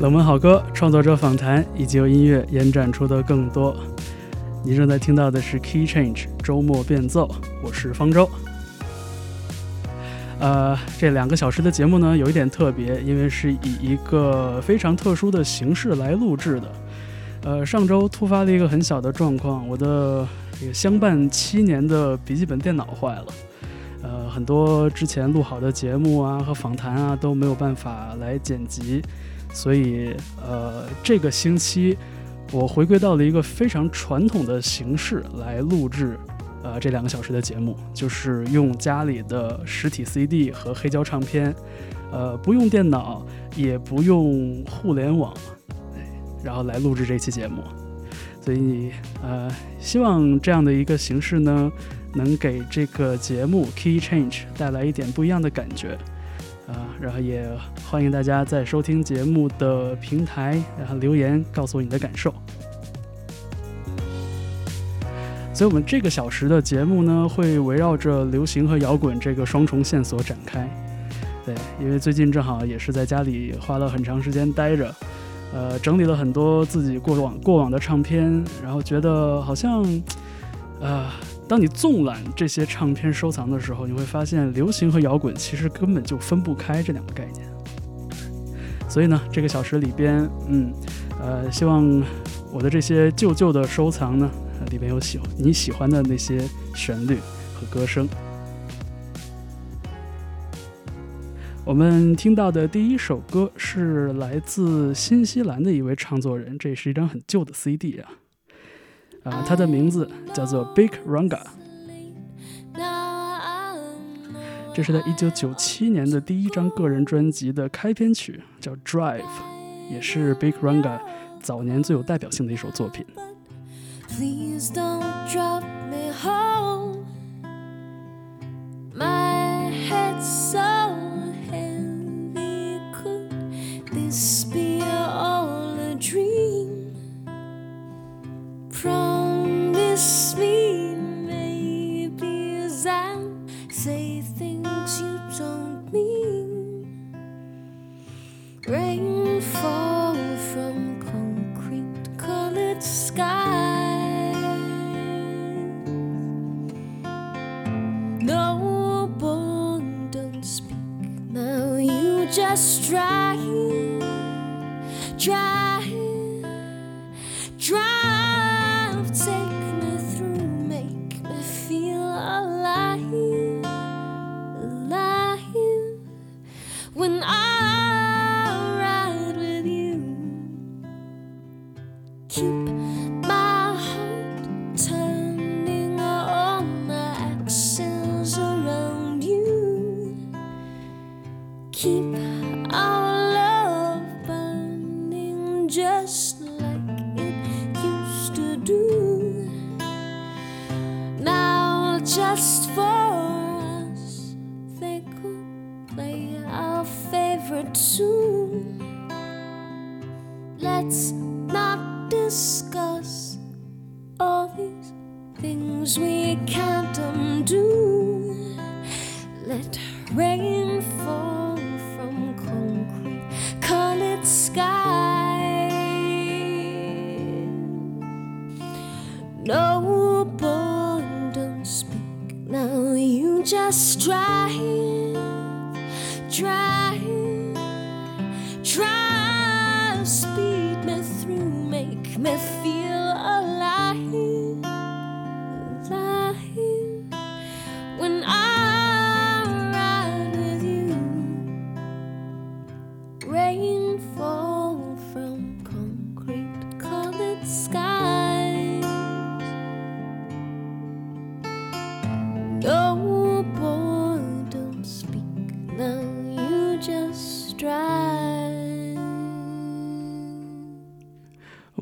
冷门好歌、创作者访谈以及由音乐延展出的更多。你正在听到的是 Key Change 周末变奏，我是方舟。呃，这两个小时的节目呢，有一点特别，因为是以一个非常特殊的形式来录制的。呃，上周突发了一个很小的状况，我的这个相伴七年的笔记本电脑坏了。呃，很多之前录好的节目啊和访谈啊都没有办法来剪辑。所以，呃，这个星期我回归到了一个非常传统的形式来录制，呃，这两个小时的节目，就是用家里的实体 CD 和黑胶唱片，呃，不用电脑，也不用互联网，然后来录制这期节目。所以，呃，希望这样的一个形式呢，能给这个节目 Key Change 带来一点不一样的感觉。啊，然后也欢迎大家在收听节目的平台，然后留言告诉我你的感受。所以，我们这个小时的节目呢，会围绕着流行和摇滚这个双重线索展开。对，因为最近正好也是在家里花了很长时间待着，呃，整理了很多自己过往过往的唱片，然后觉得好像，啊。当你纵览这些唱片收藏的时候，你会发现流行和摇滚其实根本就分不开这两个概念。所以呢，这个小时里边，嗯，呃，希望我的这些旧旧的收藏呢，里边有喜你喜欢的那些旋律和歌声。我们听到的第一首歌是来自新西兰的一位唱作人，这是一张很旧的 CD 啊。啊，他的名字叫做 Big Runga，这是他一九九七年的第一张个人专辑的开篇曲，叫 Drive，也是 Big Runga 早年最有代表性的一首作品。just trying, trying. tune. Let's not discuss.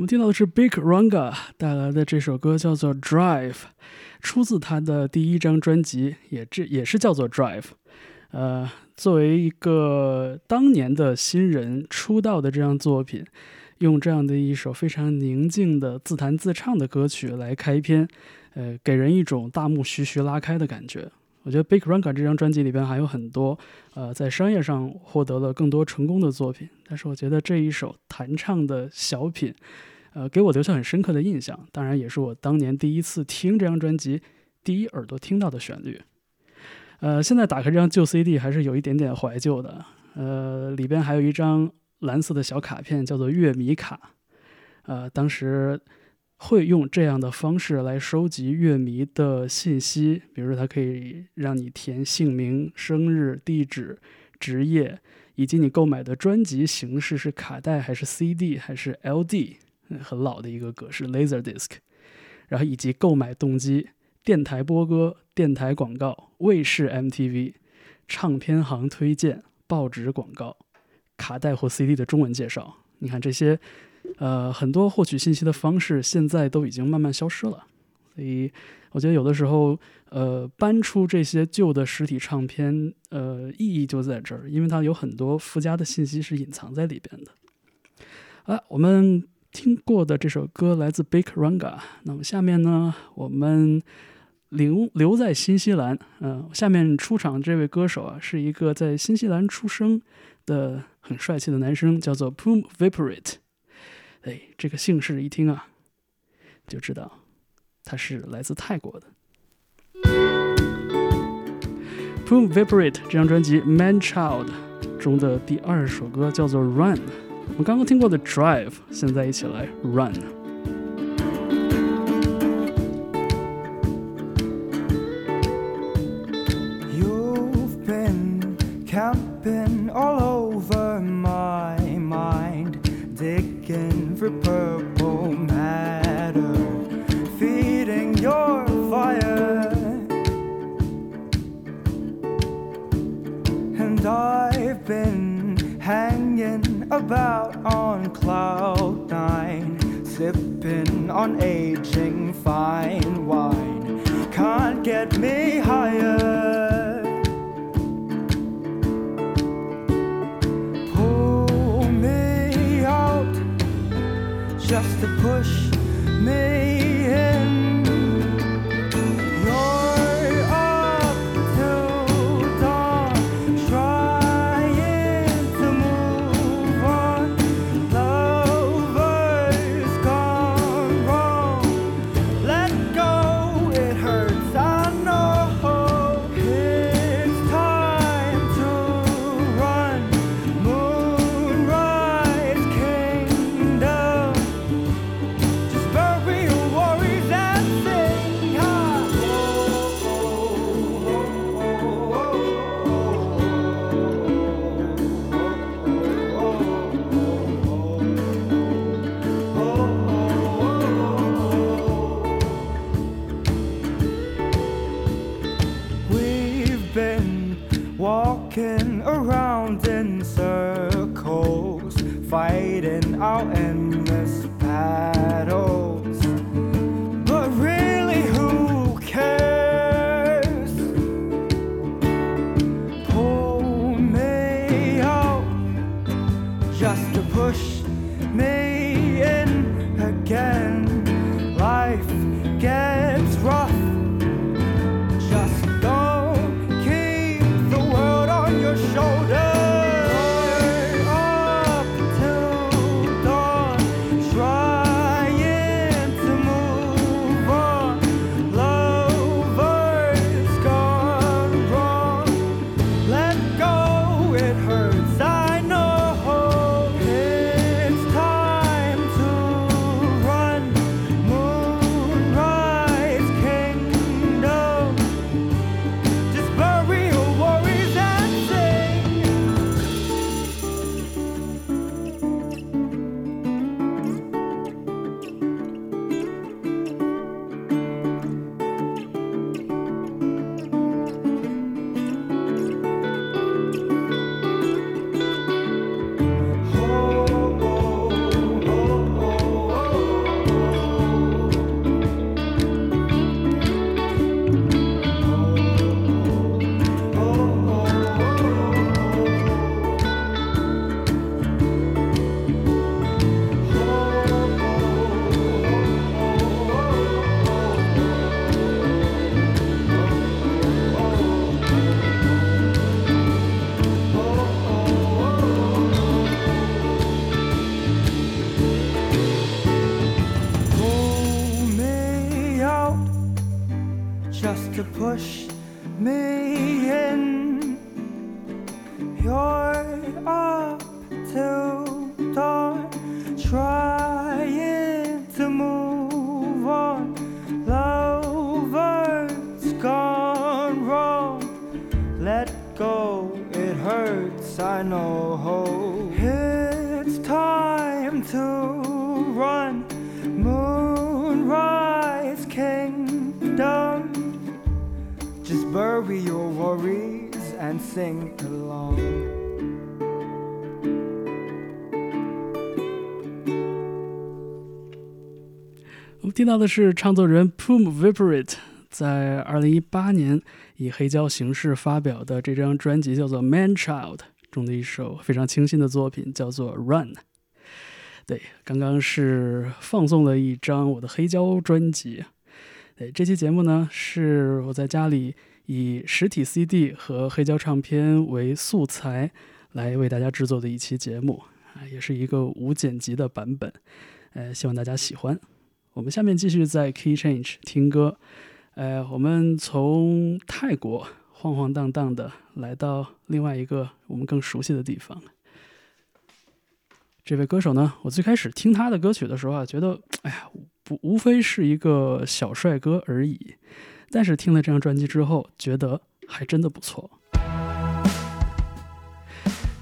听到的是 Big Runga 带来的这首歌，叫做《Drive》，出自他的第一张专辑，也这也是叫做《Drive》。呃，作为一个当年的新人出道的这样作品，用这样的一首非常宁静的自弹自唱的歌曲来开篇，呃，给人一种大幕徐徐拉开的感觉。我觉得 Big Runga 这张专辑里边还有很多，呃，在商业上获得了更多成功的作品，但是我觉得这一首弹唱的小品，呃，给我留下很深刻的印象。当然，也是我当年第一次听这张专辑，第一耳朵听到的旋律。呃，现在打开这张旧 CD 还是有一点点怀旧的。呃，里边还有一张蓝色的小卡片，叫做乐迷卡。呃，当时会用这样的方式来收集乐迷的信息，比如说它可以让你填姓名、生日、地址、职业，以及你购买的专辑形式是卡带还是 CD 还是 LD，很老的一个格式 Laserdisc，然后以及购买动机。电台播歌、电台广告、卫视 MTV、唱片行推荐、报纸广告、卡带或 CD 的中文介绍，你看这些，呃，很多获取信息的方式现在都已经慢慢消失了。所以，我觉得有的时候，呃，搬出这些旧的实体唱片，呃，意义就在这儿，因为它有很多附加的信息是隐藏在里边的。啊，我们听过的这首歌来自 Big Ranga，那么下面呢，我们。留留在新西兰，嗯，下面出场这位歌手啊，是一个在新西兰出生的很帅气的男生，叫做 Poom Viperate。哎，这个姓氏一听啊，就知道他是来自泰国的。Poom Viperate 这张专辑《Man Child》中的第二首歌叫做《Run》，我们刚刚听过的《Drive》，现在一起来 Run。camping all over my mind, digging for purple matter, feeding your fire. And I've been hanging about on cloud nine, sipping on aging fine wine. Can't get me higher. Pull me out just to push me 我们听到的是唱作人 Poom Viprate 在二零一八年以黑胶形式发表的这张专辑叫做《Man Child》中的一首非常清新的作品，叫做《Run》。对，刚刚是放送了一张我的黑胶专辑。对，这期节目呢是我在家里以实体 CD 和黑胶唱片为素材来为大家制作的一期节目啊，也是一个无剪辑的版本。呃，希望大家喜欢。我们下面继续在 Key Change 听歌。呃，我们从泰国晃晃荡荡的来到另外一个我们更熟悉的地方。这位歌手呢，我最开始听他的歌曲的时候啊，觉得，哎呀，不无非是一个小帅哥而已。但是听了这张专辑之后，觉得还真的不错。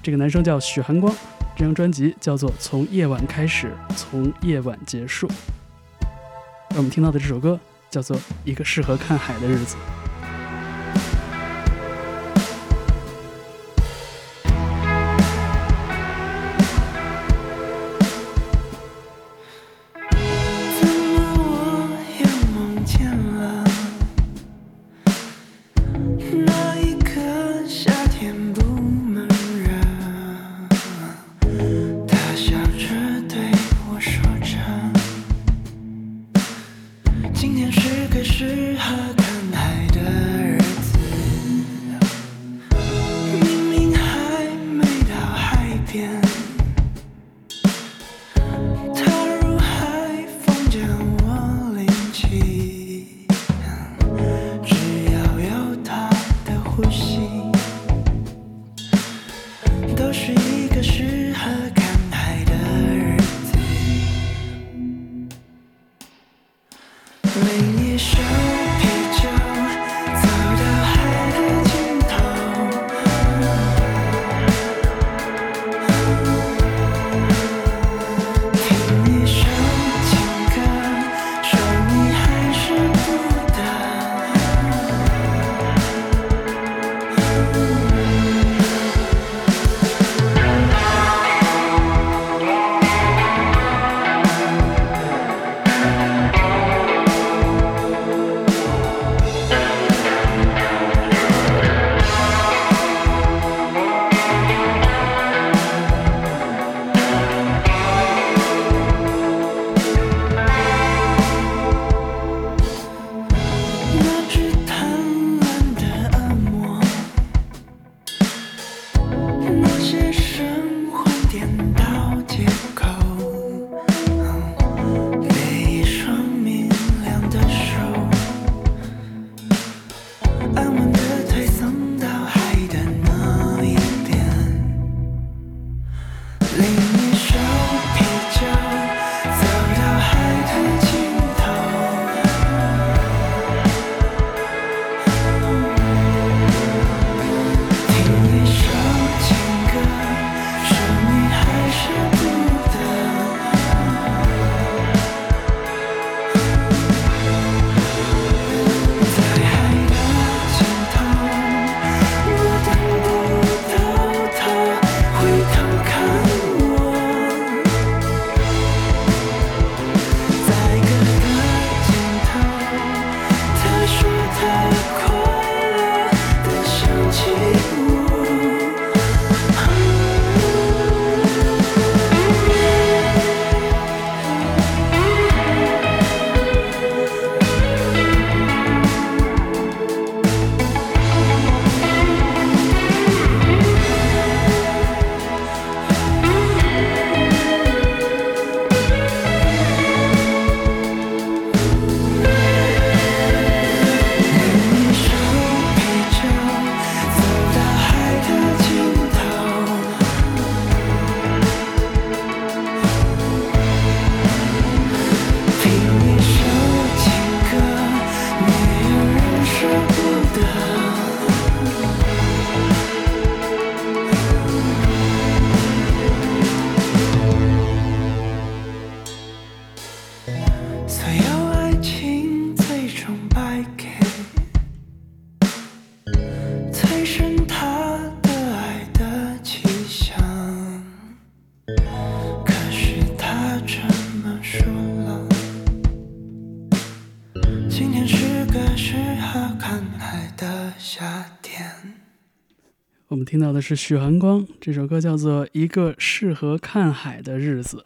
这个男生叫许寒光，这张专辑叫做《从夜晚开始，从夜晚结束》。我们听到的这首歌叫做《一个适合看海的日子》。是许寒光这首歌，叫做《一个适合看海的日子》。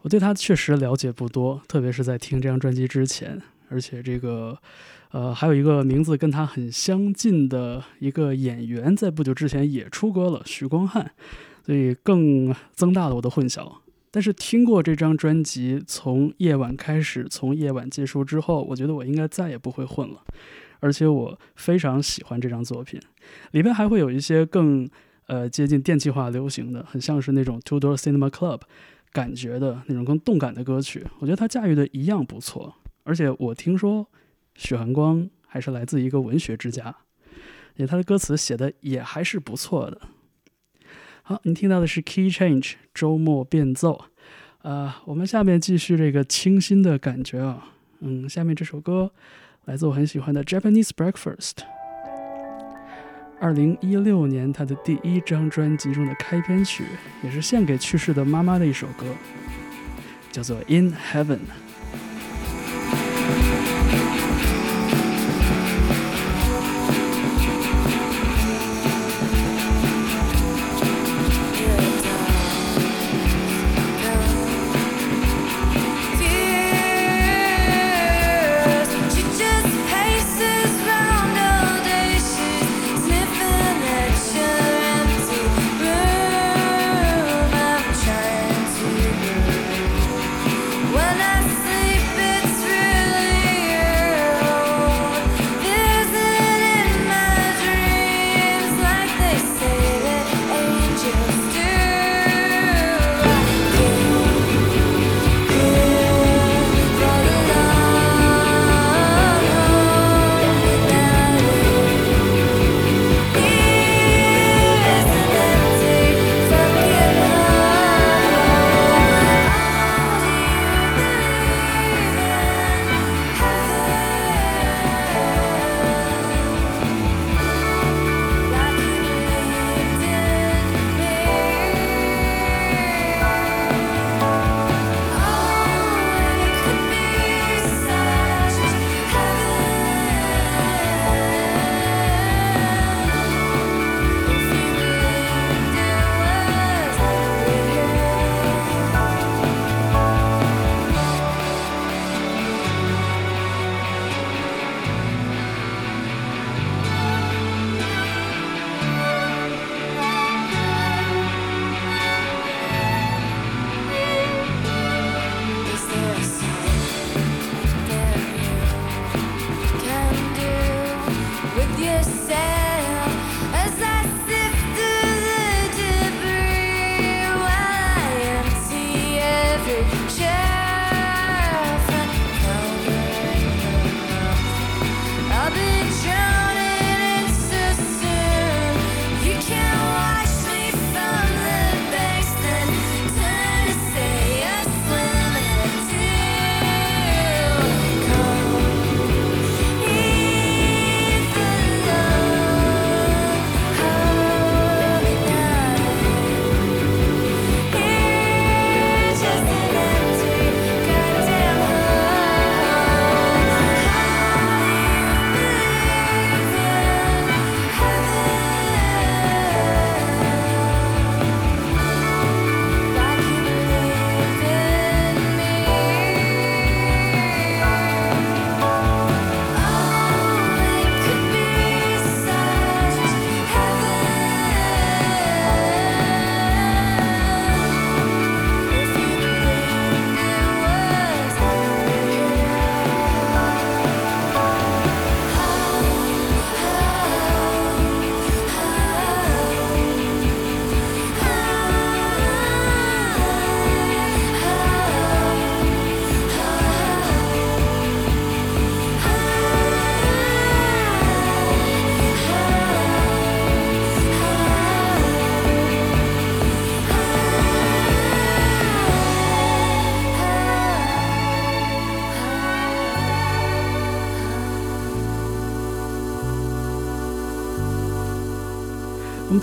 我对他确实了解不多，特别是在听这张专辑之前。而且这个，呃，还有一个名字跟他很相近的一个演员，在不久之前也出歌了，许光汉，所以更增大了我的混淆。但是听过这张专辑，从夜晚开始，从夜晚结束之后，我觉得我应该再也不会混了。而且我非常喜欢这张作品，里边还会有一些更呃接近电气化流行的，很像是那种 Two Door Cinema Club 感觉的那种更动感的歌曲。我觉得他驾驭的一样不错。而且我听说许寒光还是来自一个文学之家，也他的歌词写的也还是不错的。好，你听到的是 Key Change 周末变奏，呃，我们下面继续这个清新的感觉啊，嗯，下面这首歌。来自我很喜欢的 Japanese Breakfast，二零一六年他的第一张专辑中的开篇曲，也是献给去世的妈妈的一首歌，叫做 In Heaven。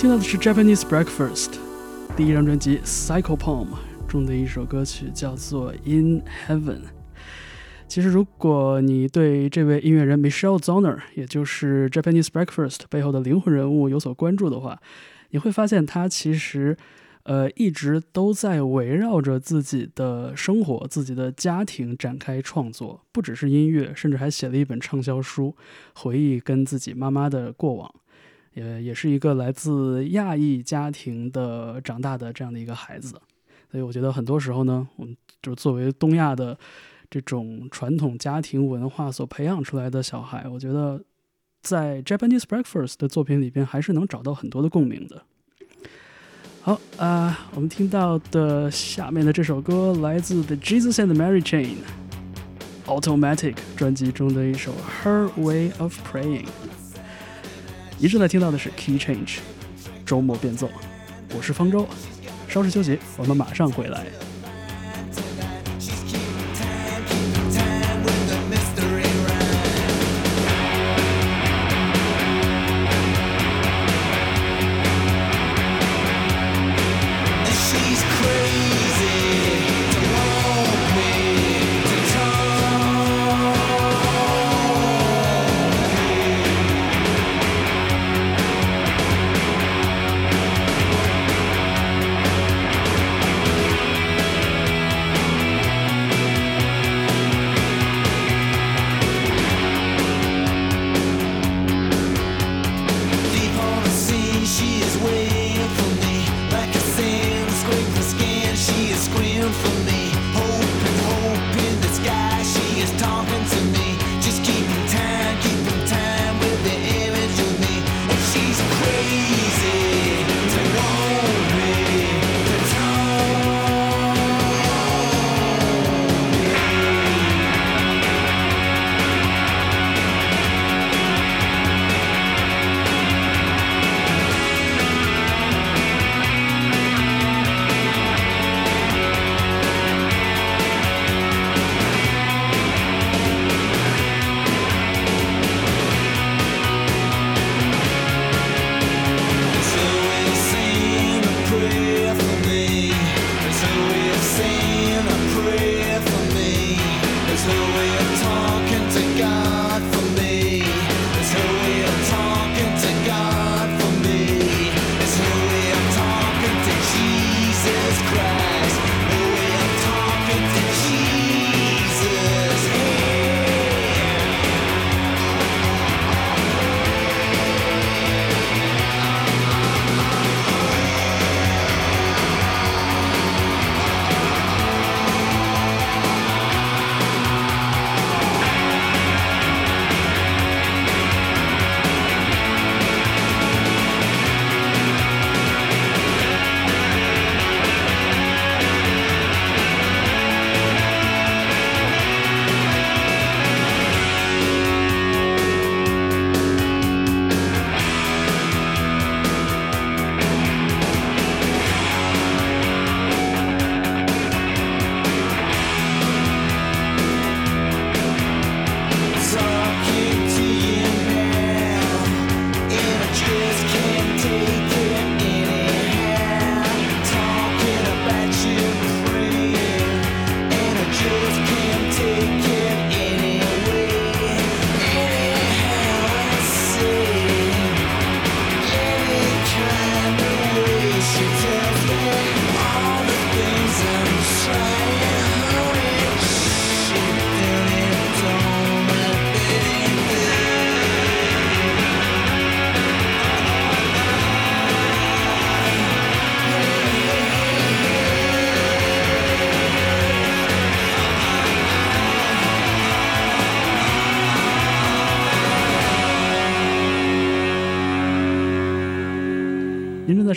听到的是 Japanese Breakfast 第一张专辑《Cycle Poem》中的一首歌曲，叫做《In Heaven》。其实，如果你对这位音乐人 Michelle Zoner，也就是 Japanese Breakfast 背后的灵魂人物有所关注的话，你会发现他其实，呃，一直都在围绕着自己的生活、自己的家庭展开创作，不只是音乐，甚至还写了一本畅销书，回忆跟自己妈妈的过往。也也是一个来自亚裔家庭的长大的这样的一个孩子，所以我觉得很多时候呢，我们就作为东亚的。这种传统家庭文化所培养出来的小孩，我觉得在 Japanese Breakfast 的作品里边还是能找到很多的共鸣的。好啊，我们听到的下面的这首歌来自 The Jesus and Mary Chain Automatic 专辑中的一首 Her Way of Praying。你正在听到的是 Key Change 周末变奏，我是方舟，稍事休息，我们马上回来。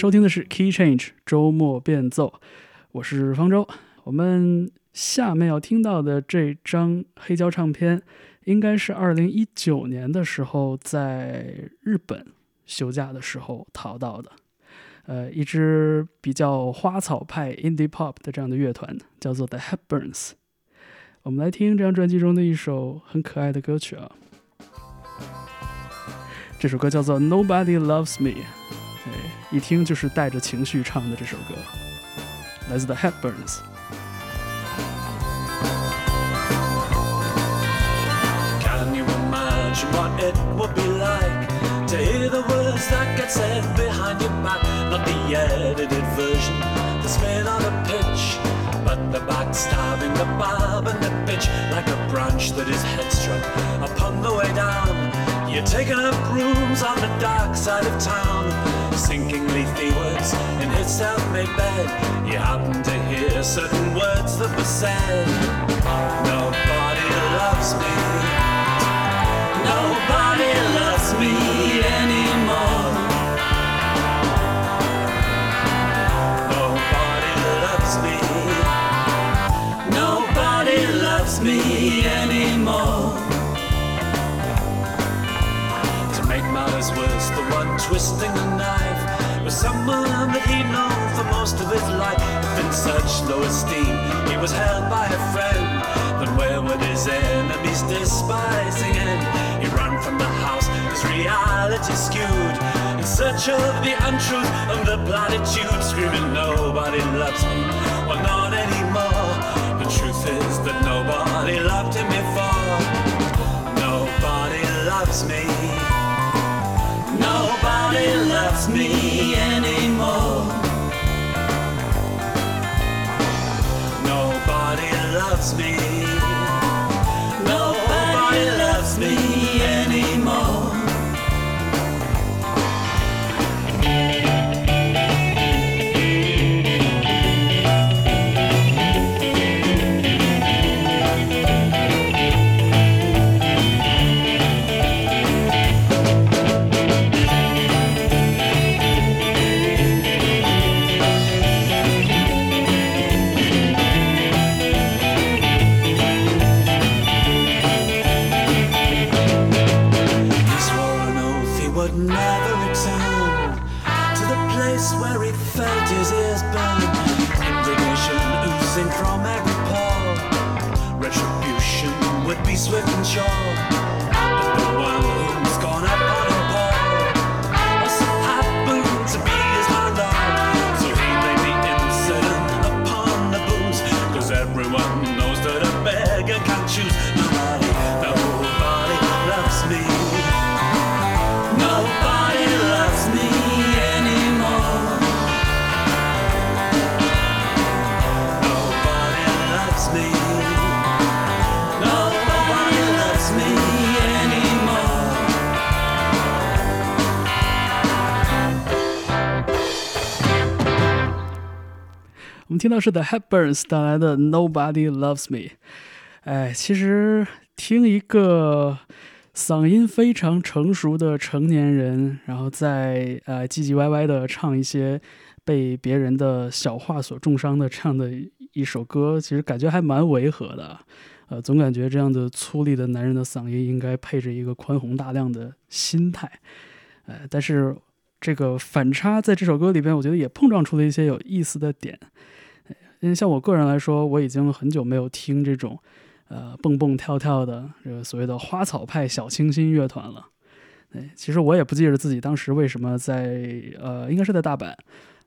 收听的是 Key Change 周末变奏，我是方舟。我们下面要听到的这张黑胶唱片，应该是二零一九年的时候在日本休假的时候淘到的。呃，一支比较花草派 Indie Pop 的这样的乐团，叫做 The Hepburns。我们来听这张专辑中的一首很可爱的歌曲啊，这首歌叫做 Nobody Loves Me。一听就是带着情绪唱的这首歌，来自 The Headburns。Can it would be like to hear the words that get said behind your back? Not the edited version, the spin on a pitch, but the backstabbing, the and the like a branch that is headstruck upon the way down. You're taking up rooms on the dark side of town, sinking leafy woods in his self-made bed. You happen to hear certain words that were said. Nobody loves me. Nobody loves me anymore. Twisting the knife was someone that he'd known for most of his life. In such low esteem, he was held by a friend. Then where would his enemies despising him? He ran from the house, his reality skewed. In search of the untruth of the platitude, screaming, Nobody loves me, well, not anymore. The truth is that nobody loved him before. Nobody loves me. Nobody loves me anymore. Nobody loves me. 听到是 The Hepburns 带来的 Nobody Loves Me。哎，其实听一个嗓音非常成熟的成年人，然后在呃唧唧歪歪的唱一些被别人的小话所重伤的这样的一首歌，其实感觉还蛮违和的。呃，总感觉这样的粗粝的男人的嗓音应该配着一个宽宏大量的心态。呃，但是这个反差在这首歌里边，我觉得也碰撞出了一些有意思的点。因为像我个人来说，我已经很久没有听这种呃蹦蹦跳跳的这个所谓的花草派小清新乐团了。对，其实我也不记得自己当时为什么在呃，应该是在大阪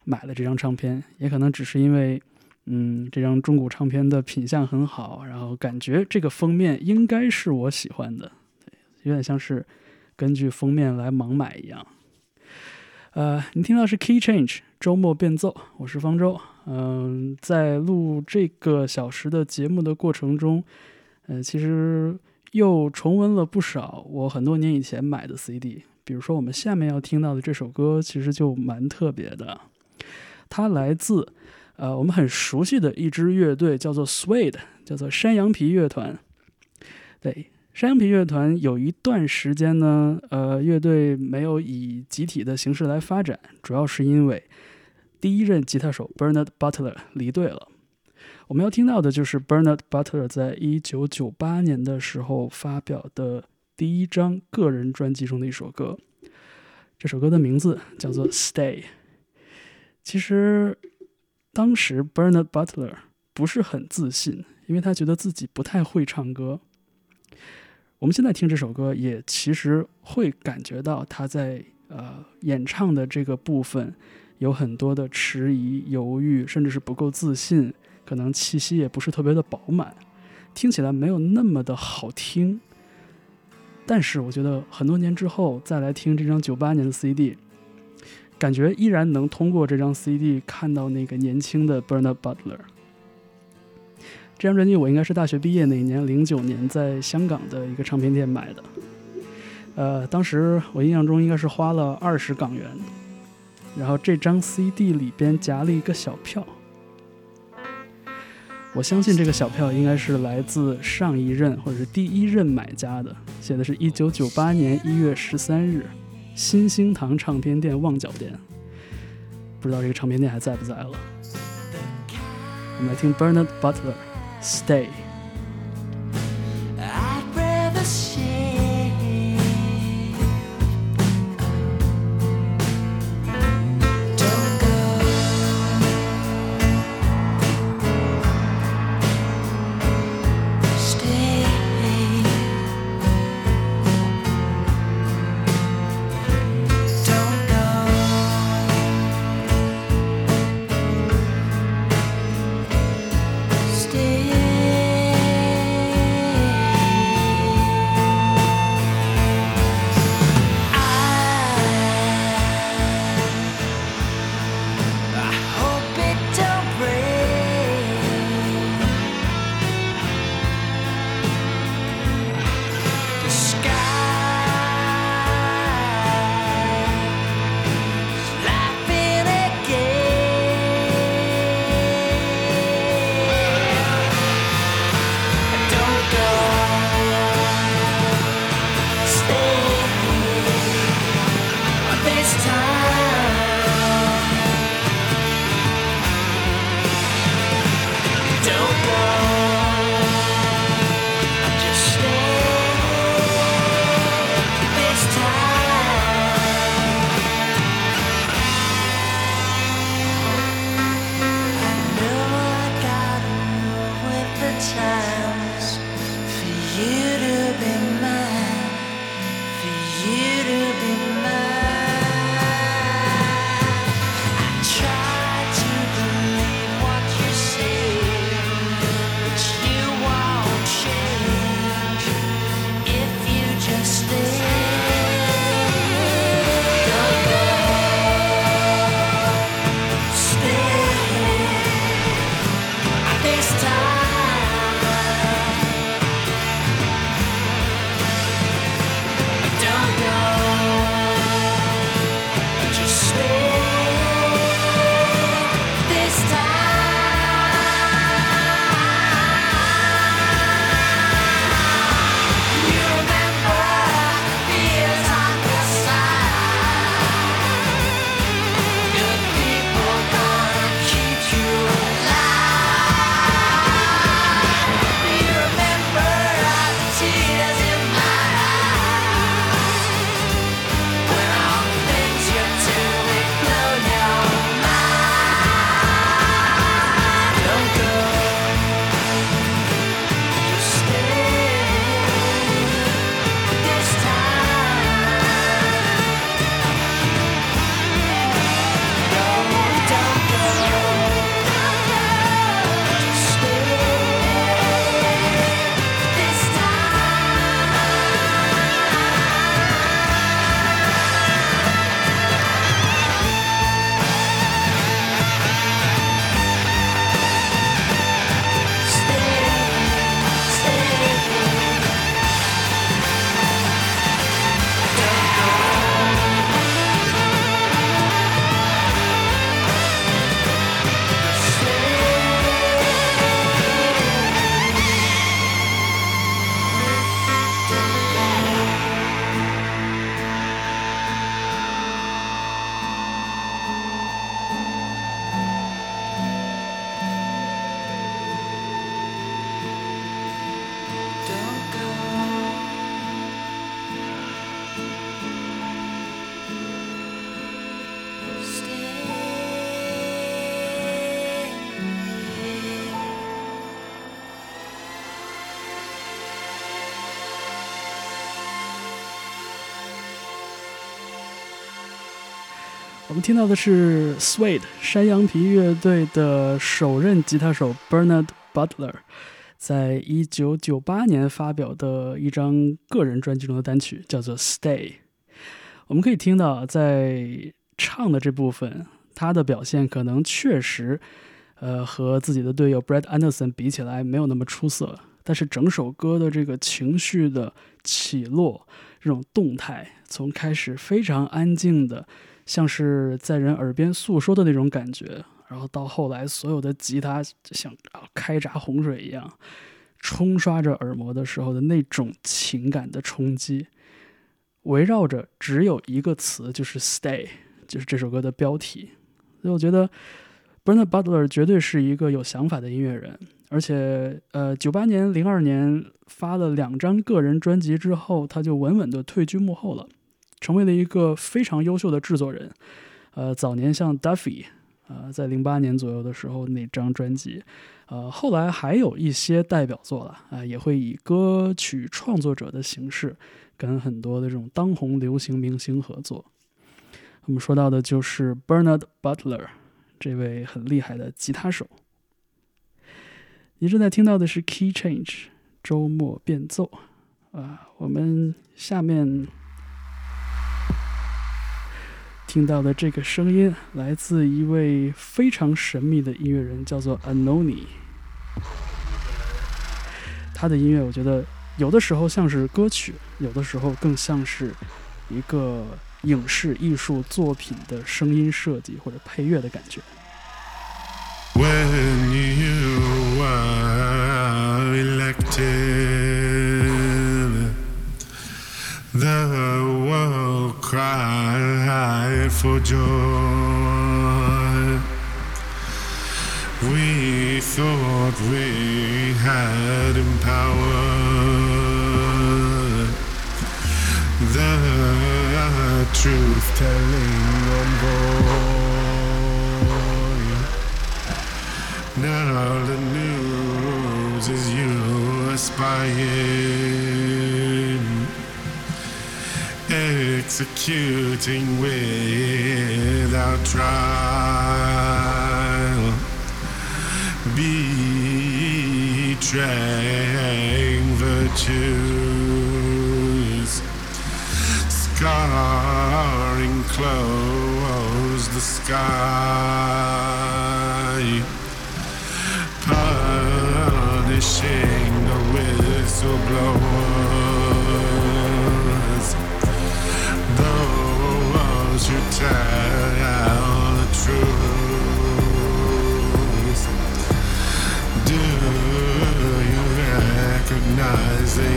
买了这张唱片，也可能只是因为嗯这张中古唱片的品相很好，然后感觉这个封面应该是我喜欢的，有点像是根据封面来盲买一样。呃，你听到是 Key Change 周末变奏，我是方舟。嗯、在录这个小时的节目的过程中，呃，其实又重温了不少我很多年以前买的 CD。比如说，我们下面要听到的这首歌，其实就蛮特别的。它来自呃我们很熟悉的一支乐队，叫做 Suede，叫做山羊皮乐团。对，山羊皮乐团有一段时间呢，呃，乐队没有以集体的形式来发展，主要是因为第一任吉他手 Bernard Butler 离队了。我们要听到的就是 Bernard Butler 在一九九八年的时候发表的第一张个人专辑中的一首歌。这首歌的名字叫做《Stay》。其实当时 Bernard Butler 不是很自信，因为他觉得自己不太会唱歌。我们现在听这首歌，也其实会感觉到他在呃演唱的这个部分有很多的迟疑、犹豫，甚至是不够自信，可能气息也不是特别的饱满，听起来没有那么的好听。但是我觉得很多年之后再来听这张九八年的 CD，感觉依然能通过这张 CD 看到那个年轻的 Bernard Butler。这张专辑我应该是大学毕业那年，零九年在香港的一个唱片店买的。呃，当时我印象中应该是花了二十港元，然后这张 CD 里边夹了一个小票。我相信这个小票应该是来自上一任或者是第一任买家的，写的是一九九八年一月十三日，新兴堂唱片店旺角店。不知道这个唱片店还在不在了。我们来听 Bernard Butler Stay。听到的是 Suede 山羊皮乐队的首任吉他手 Bernard Butler，在一九九八年发表的一张个人专辑中的单曲，叫做《Stay》。我们可以听到，在唱的这部分，他的表现可能确实，呃，和自己的队友 Brad Anderson 比起来没有那么出色。但是整首歌的这个情绪的起落，这种动态，从开始非常安静的，像是在人耳边诉说的那种感觉，然后到后来所有的吉他像啊开闸洪水一样冲刷着耳膜的时候的那种情感的冲击，围绕着只有一个词，就是 “stay”，就是这首歌的标题。所以我觉得 Bernard Butler 绝对是一个有想法的音乐人。而且，呃，九八年、零二年发了两张个人专辑之后，他就稳稳的退居幕后了，成为了一个非常优秀的制作人。呃，早年像 Duffy，呃，在零八年左右的时候那张专辑，呃，后来还有一些代表作了，啊、也会以歌曲创作者的形式跟很多的这种当红流行明星合作。我们说到的就是 Bernard Butler 这位很厉害的吉他手。你正在听到的是 Key Change 周末变奏啊，我们下面听到的这个声音来自一位非常神秘的音乐人，叫做 Anoni。他的音乐我觉得有的时候像是歌曲，有的时候更像是一个影视艺术作品的声音设计或者配乐的感觉。When you were elected, the cried for joy. We thought we had empowered the truth telling envoy. Now the news is you aspiring, executing without trial, betraying virtues, scarring close the sky. Punishing the whistleblowers, who tell the truth. Do you recognize the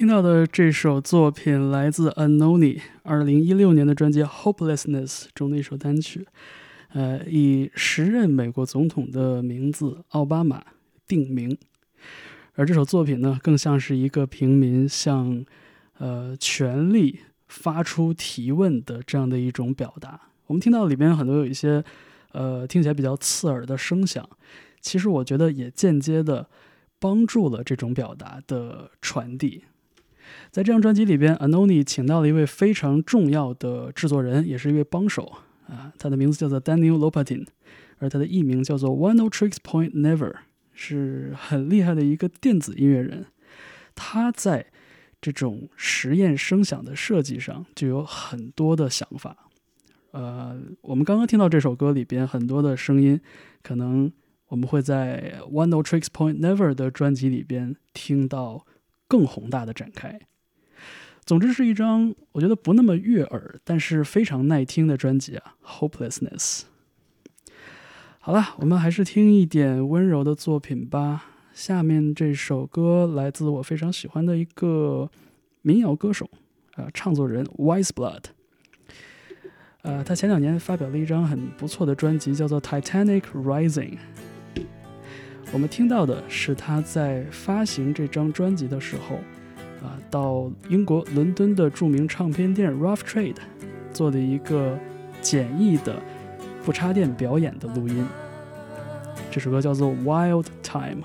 听到的这首作品来自 Anoni 二零一六年的专辑《Hopelessness》中的一首单曲，呃，以时任美国总统的名字奥巴马定名。而这首作品呢，更像是一个平民向呃权力发出提问的这样的一种表达。我们听到里面很多有一些呃听起来比较刺耳的声响，其实我觉得也间接的帮助了这种表达的传递。在这张专辑里边，Anoni 请到了一位非常重要的制作人，也是一位帮手啊，他的名字叫做 Daniel Lopatin，而他的艺名叫做 One No Tricks Point Never，是很厉害的一个电子音乐人。他在这种实验声响的设计上就有很多的想法。呃，我们刚刚听到这首歌里边很多的声音，可能我们会在 One No Tricks Point Never 的专辑里边听到更宏大的展开。总之是一张我觉得不那么悦耳，但是非常耐听的专辑啊，《Hopelessness》。好了，我们还是听一点温柔的作品吧。下面这首歌来自我非常喜欢的一个民谣歌手，呃，唱作人 Wise Blood。呃，他前两年发表了一张很不错的专辑，叫做《Titanic Rising》。我们听到的是他在发行这张专辑的时候，啊，到英国伦敦的著名唱片店 Rough Trade 做的一个简易的不插电表演的录音。这首歌叫做《Wild Time》。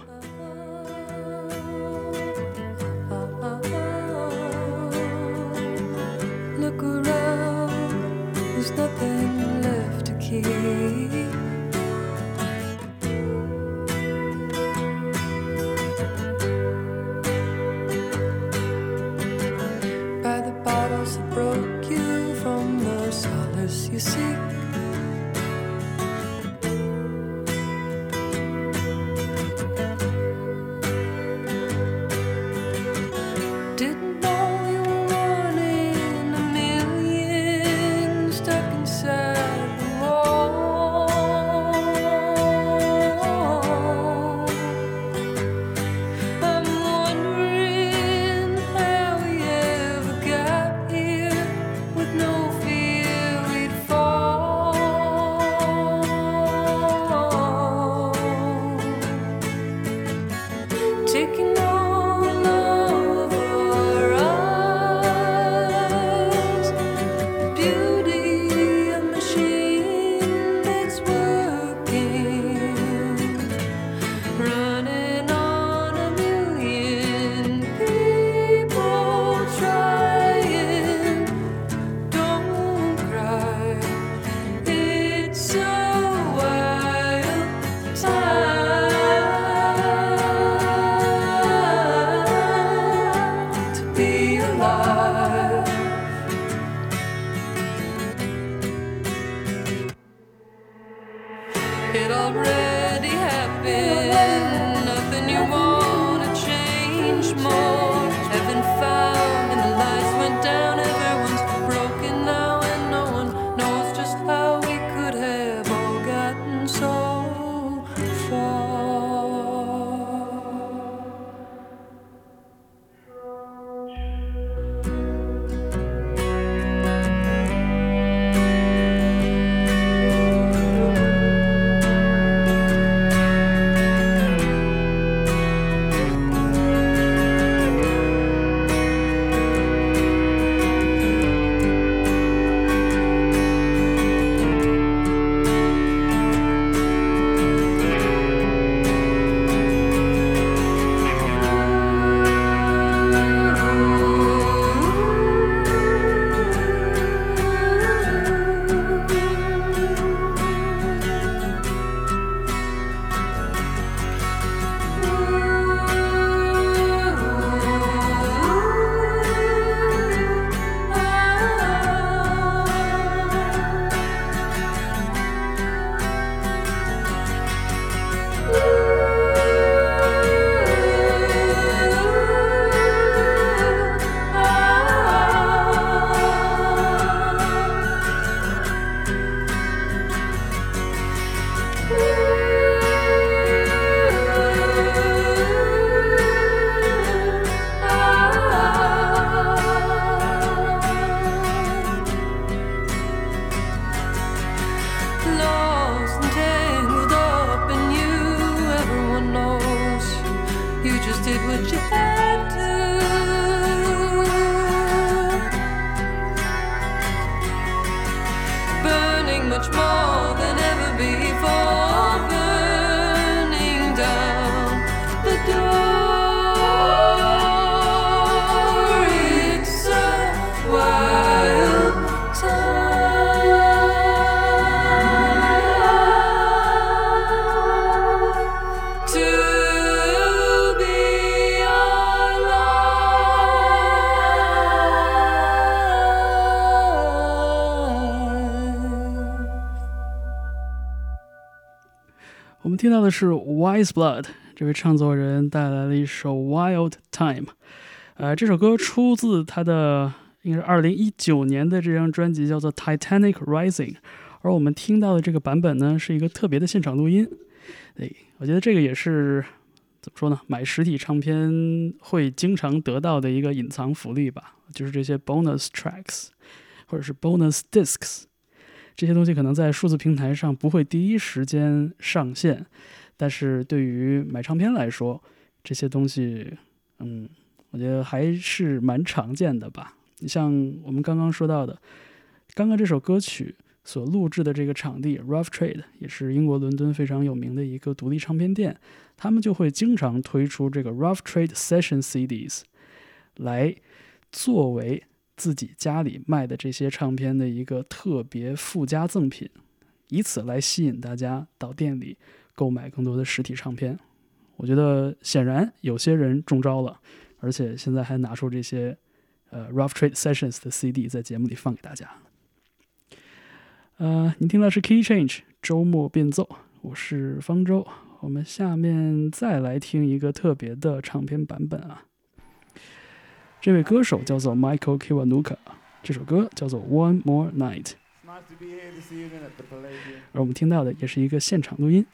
是 Wise Blood 这位唱作人带来了一首 Wild Time，呃，这首歌出自他的应该是二零一九年的这张专辑，叫做 Titanic Rising。而我们听到的这个版本呢，是一个特别的现场录音。哎，我觉得这个也是怎么说呢？买实体唱片会经常得到的一个隐藏福利吧，就是这些 bonus tracks 或者是 bonus discs。这些东西可能在数字平台上不会第一时间上线，但是对于买唱片来说，这些东西，嗯，我觉得还是蛮常见的吧。你像我们刚刚说到的，刚刚这首歌曲所录制的这个场地 Rough Trade，也是英国伦敦非常有名的一个独立唱片店，他们就会经常推出这个 Rough Trade Session CDs，来作为自己家里卖的这些唱片的一个特别附加赠品，以此来吸引大家到店里购买更多的实体唱片。我觉得显然有些人中招了，而且现在还拿出这些呃 Rough Trade Sessions 的 CD 在节目里放给大家。呃，您听到是 Key Change 周末变奏，我是方舟。我们下面再来听一个特别的唱片版本啊。这位歌手叫做 Michael Kiwanuka，这首歌叫做 One More Palladium. 而我们听到的也是一个现场录音。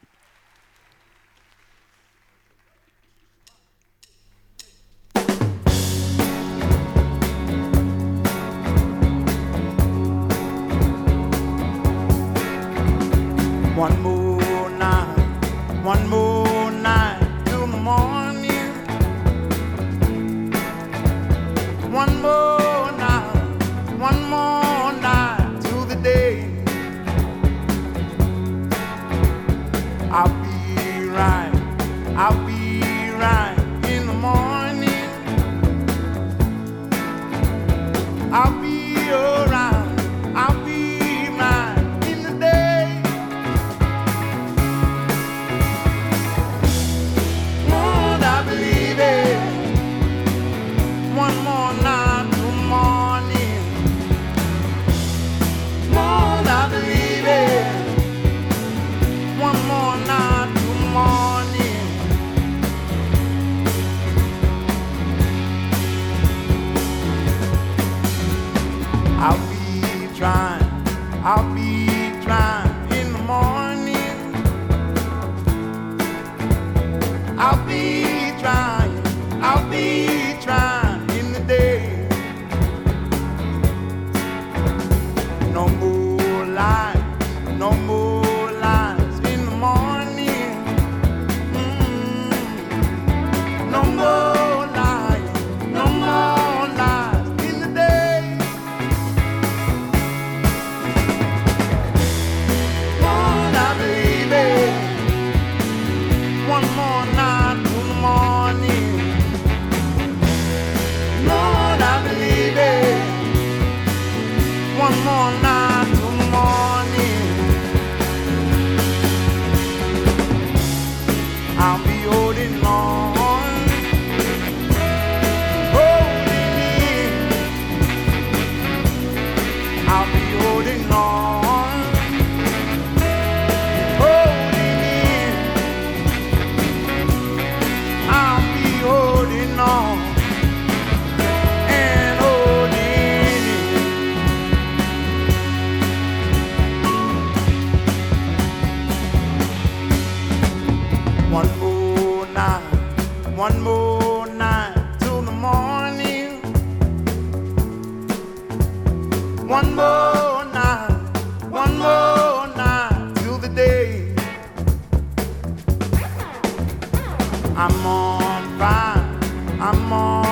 I'm on fire, I'm on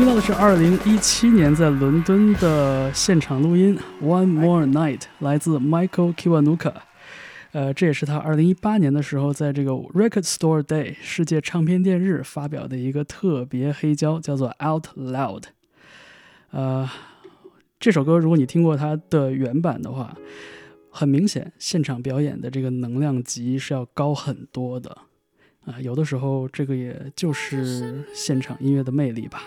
听到的是二零一七年在伦敦的现场录音《One More Night》，来自 Michael Kiwanuka。呃，这也是他二零一八年的时候在这个 Record Store Day 世界唱片店日发表的一个特别黑胶，叫做《Out Loud》。呃，这首歌如果你听过它的原版的话，很明显现场表演的这个能量级是要高很多的。啊、有的时候这个也就是现场音乐的魅力吧。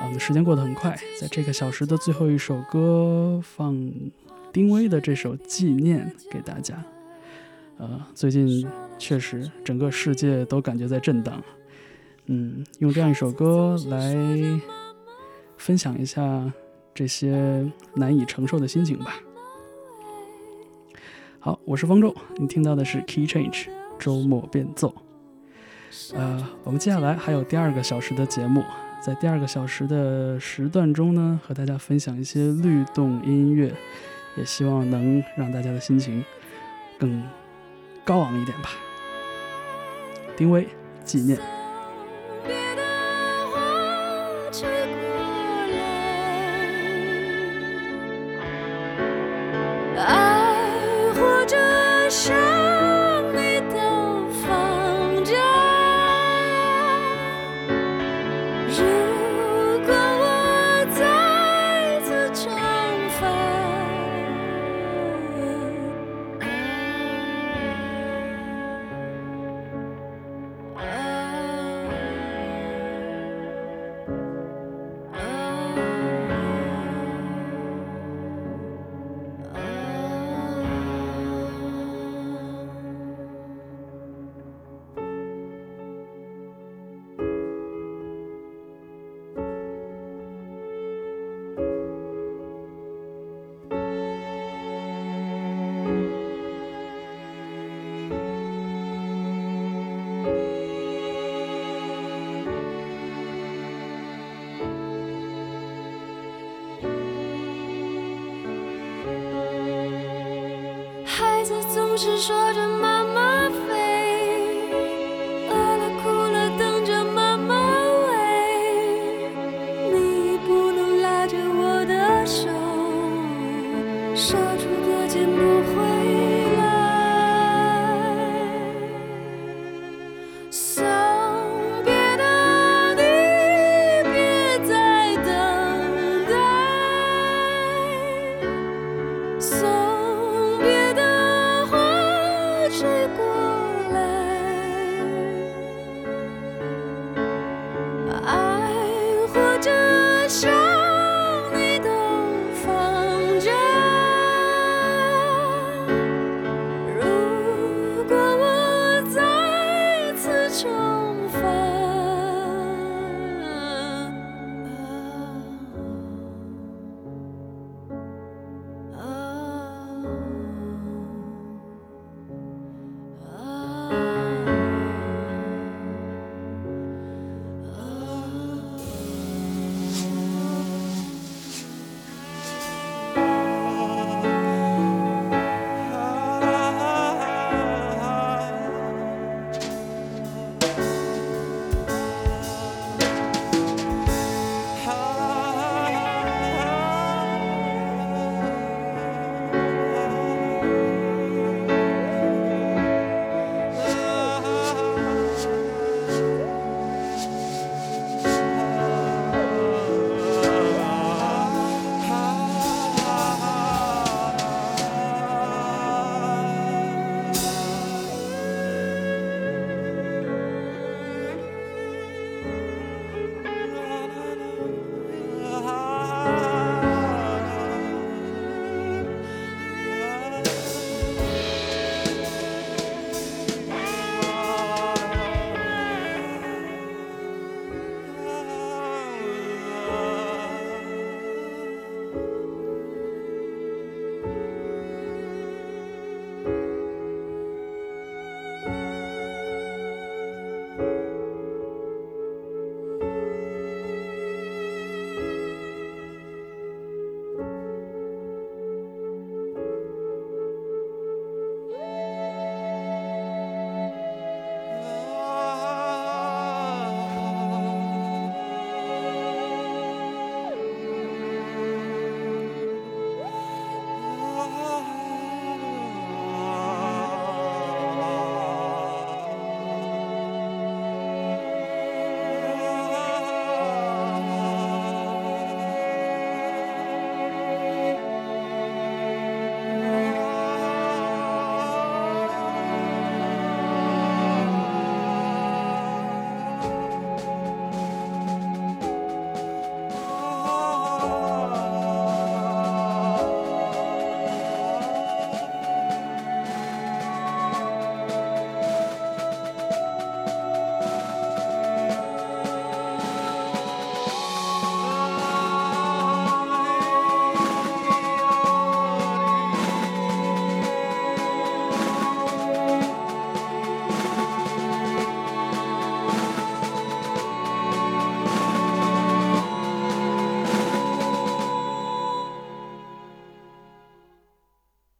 啊，我们时间过得很快，在这个小时的最后一首歌放丁薇的这首《纪念》给大家。呃，最近确实整个世界都感觉在震荡，嗯，用这样一首歌来分享一下这些难以承受的心情吧。好，我是方舟，你听到的是 Key Change 周末变奏。呃，我们接下来还有第二个小时的节目，在第二个小时的时段中呢，和大家分享一些律动音乐，也希望能让大家的心情更高昂一点吧。丁威，纪念。